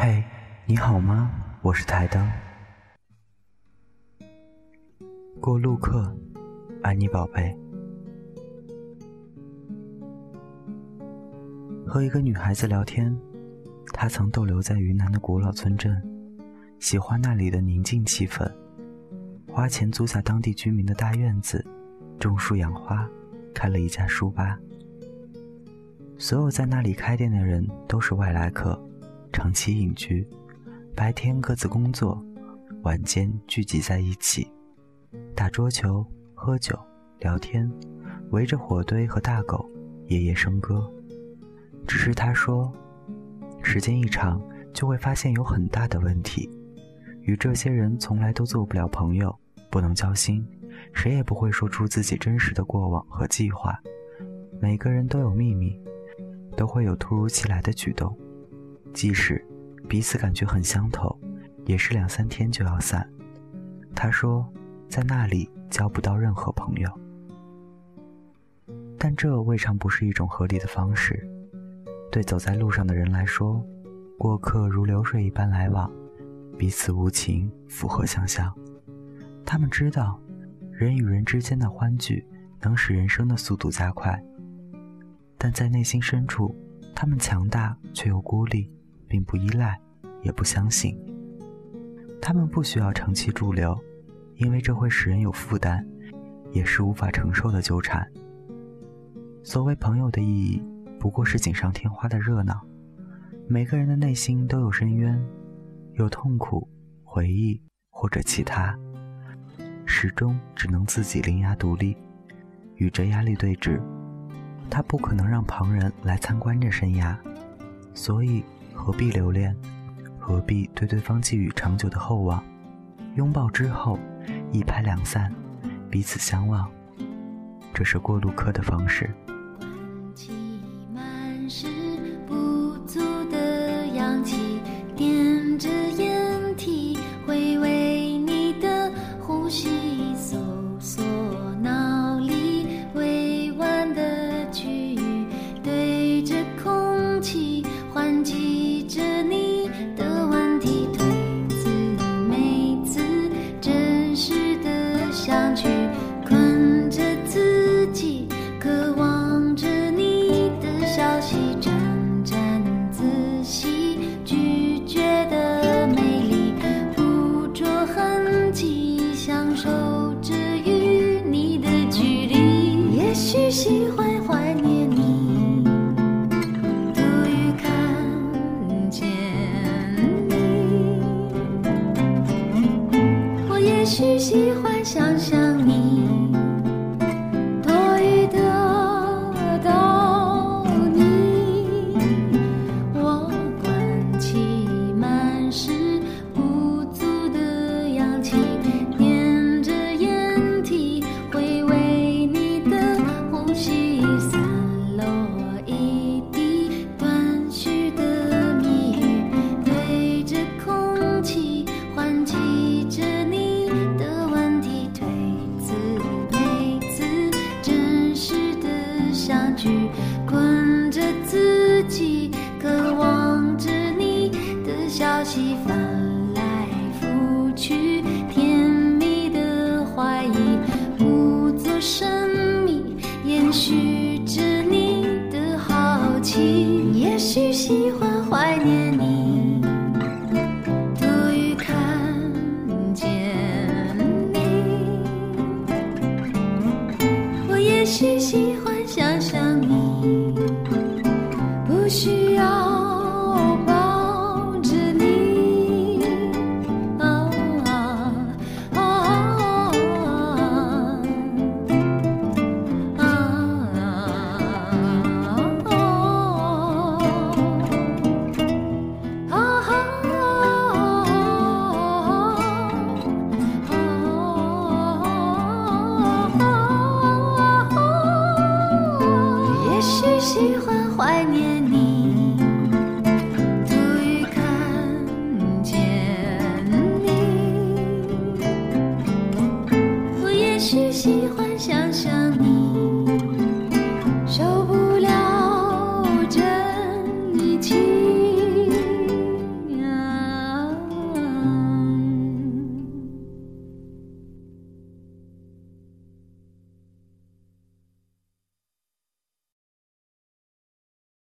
嘿，你好吗？我是台灯。过路客，爱你宝贝。和一个女孩子聊天，她曾逗留在云南的古老村镇，喜欢那里的宁静气氛，花钱租下当地居民的大院子，种树养花，开了一家书吧。所有在那里开店的人都是外来客，长期隐居，白天各自工作，晚间聚集在一起，打桌球、喝酒、聊天，围着火堆和大狗夜夜笙歌。只是他说，时间一长就会发现有很大的问题，与这些人从来都做不了朋友，不能交心，谁也不会说出自己真实的过往和计划，每个人都有秘密。都会有突如其来的举动，即使彼此感觉很相投，也是两三天就要散。他说，在那里交不到任何朋友，但这未尝不是一种合理的方式。对走在路上的人来说，过客如流水一般来往，彼此无情，符合想象。他们知道，人与人之间的欢聚能使人生的速度加快。但在内心深处，他们强大却又孤立，并不依赖，也不相信。他们不需要长期驻留，因为这会使人有负担，也是无法承受的纠缠。所谓朋友的意义，不过是锦上添花的热闹。每个人的内心都有深渊，有痛苦、回忆或者其他，始终只能自己伶牙独立，与这压力对峙。他不可能让旁人来参观这生涯，所以何必留恋？何必对对方寄予长久的厚望？拥抱之后，一拍两散，彼此相望，这是过路客的方式。许喜欢想象你。戏翻来覆去，甜蜜的怀疑，故作神秘，延续着你的好奇，也许喜欢怀念你。多于看见你。我也许喜欢。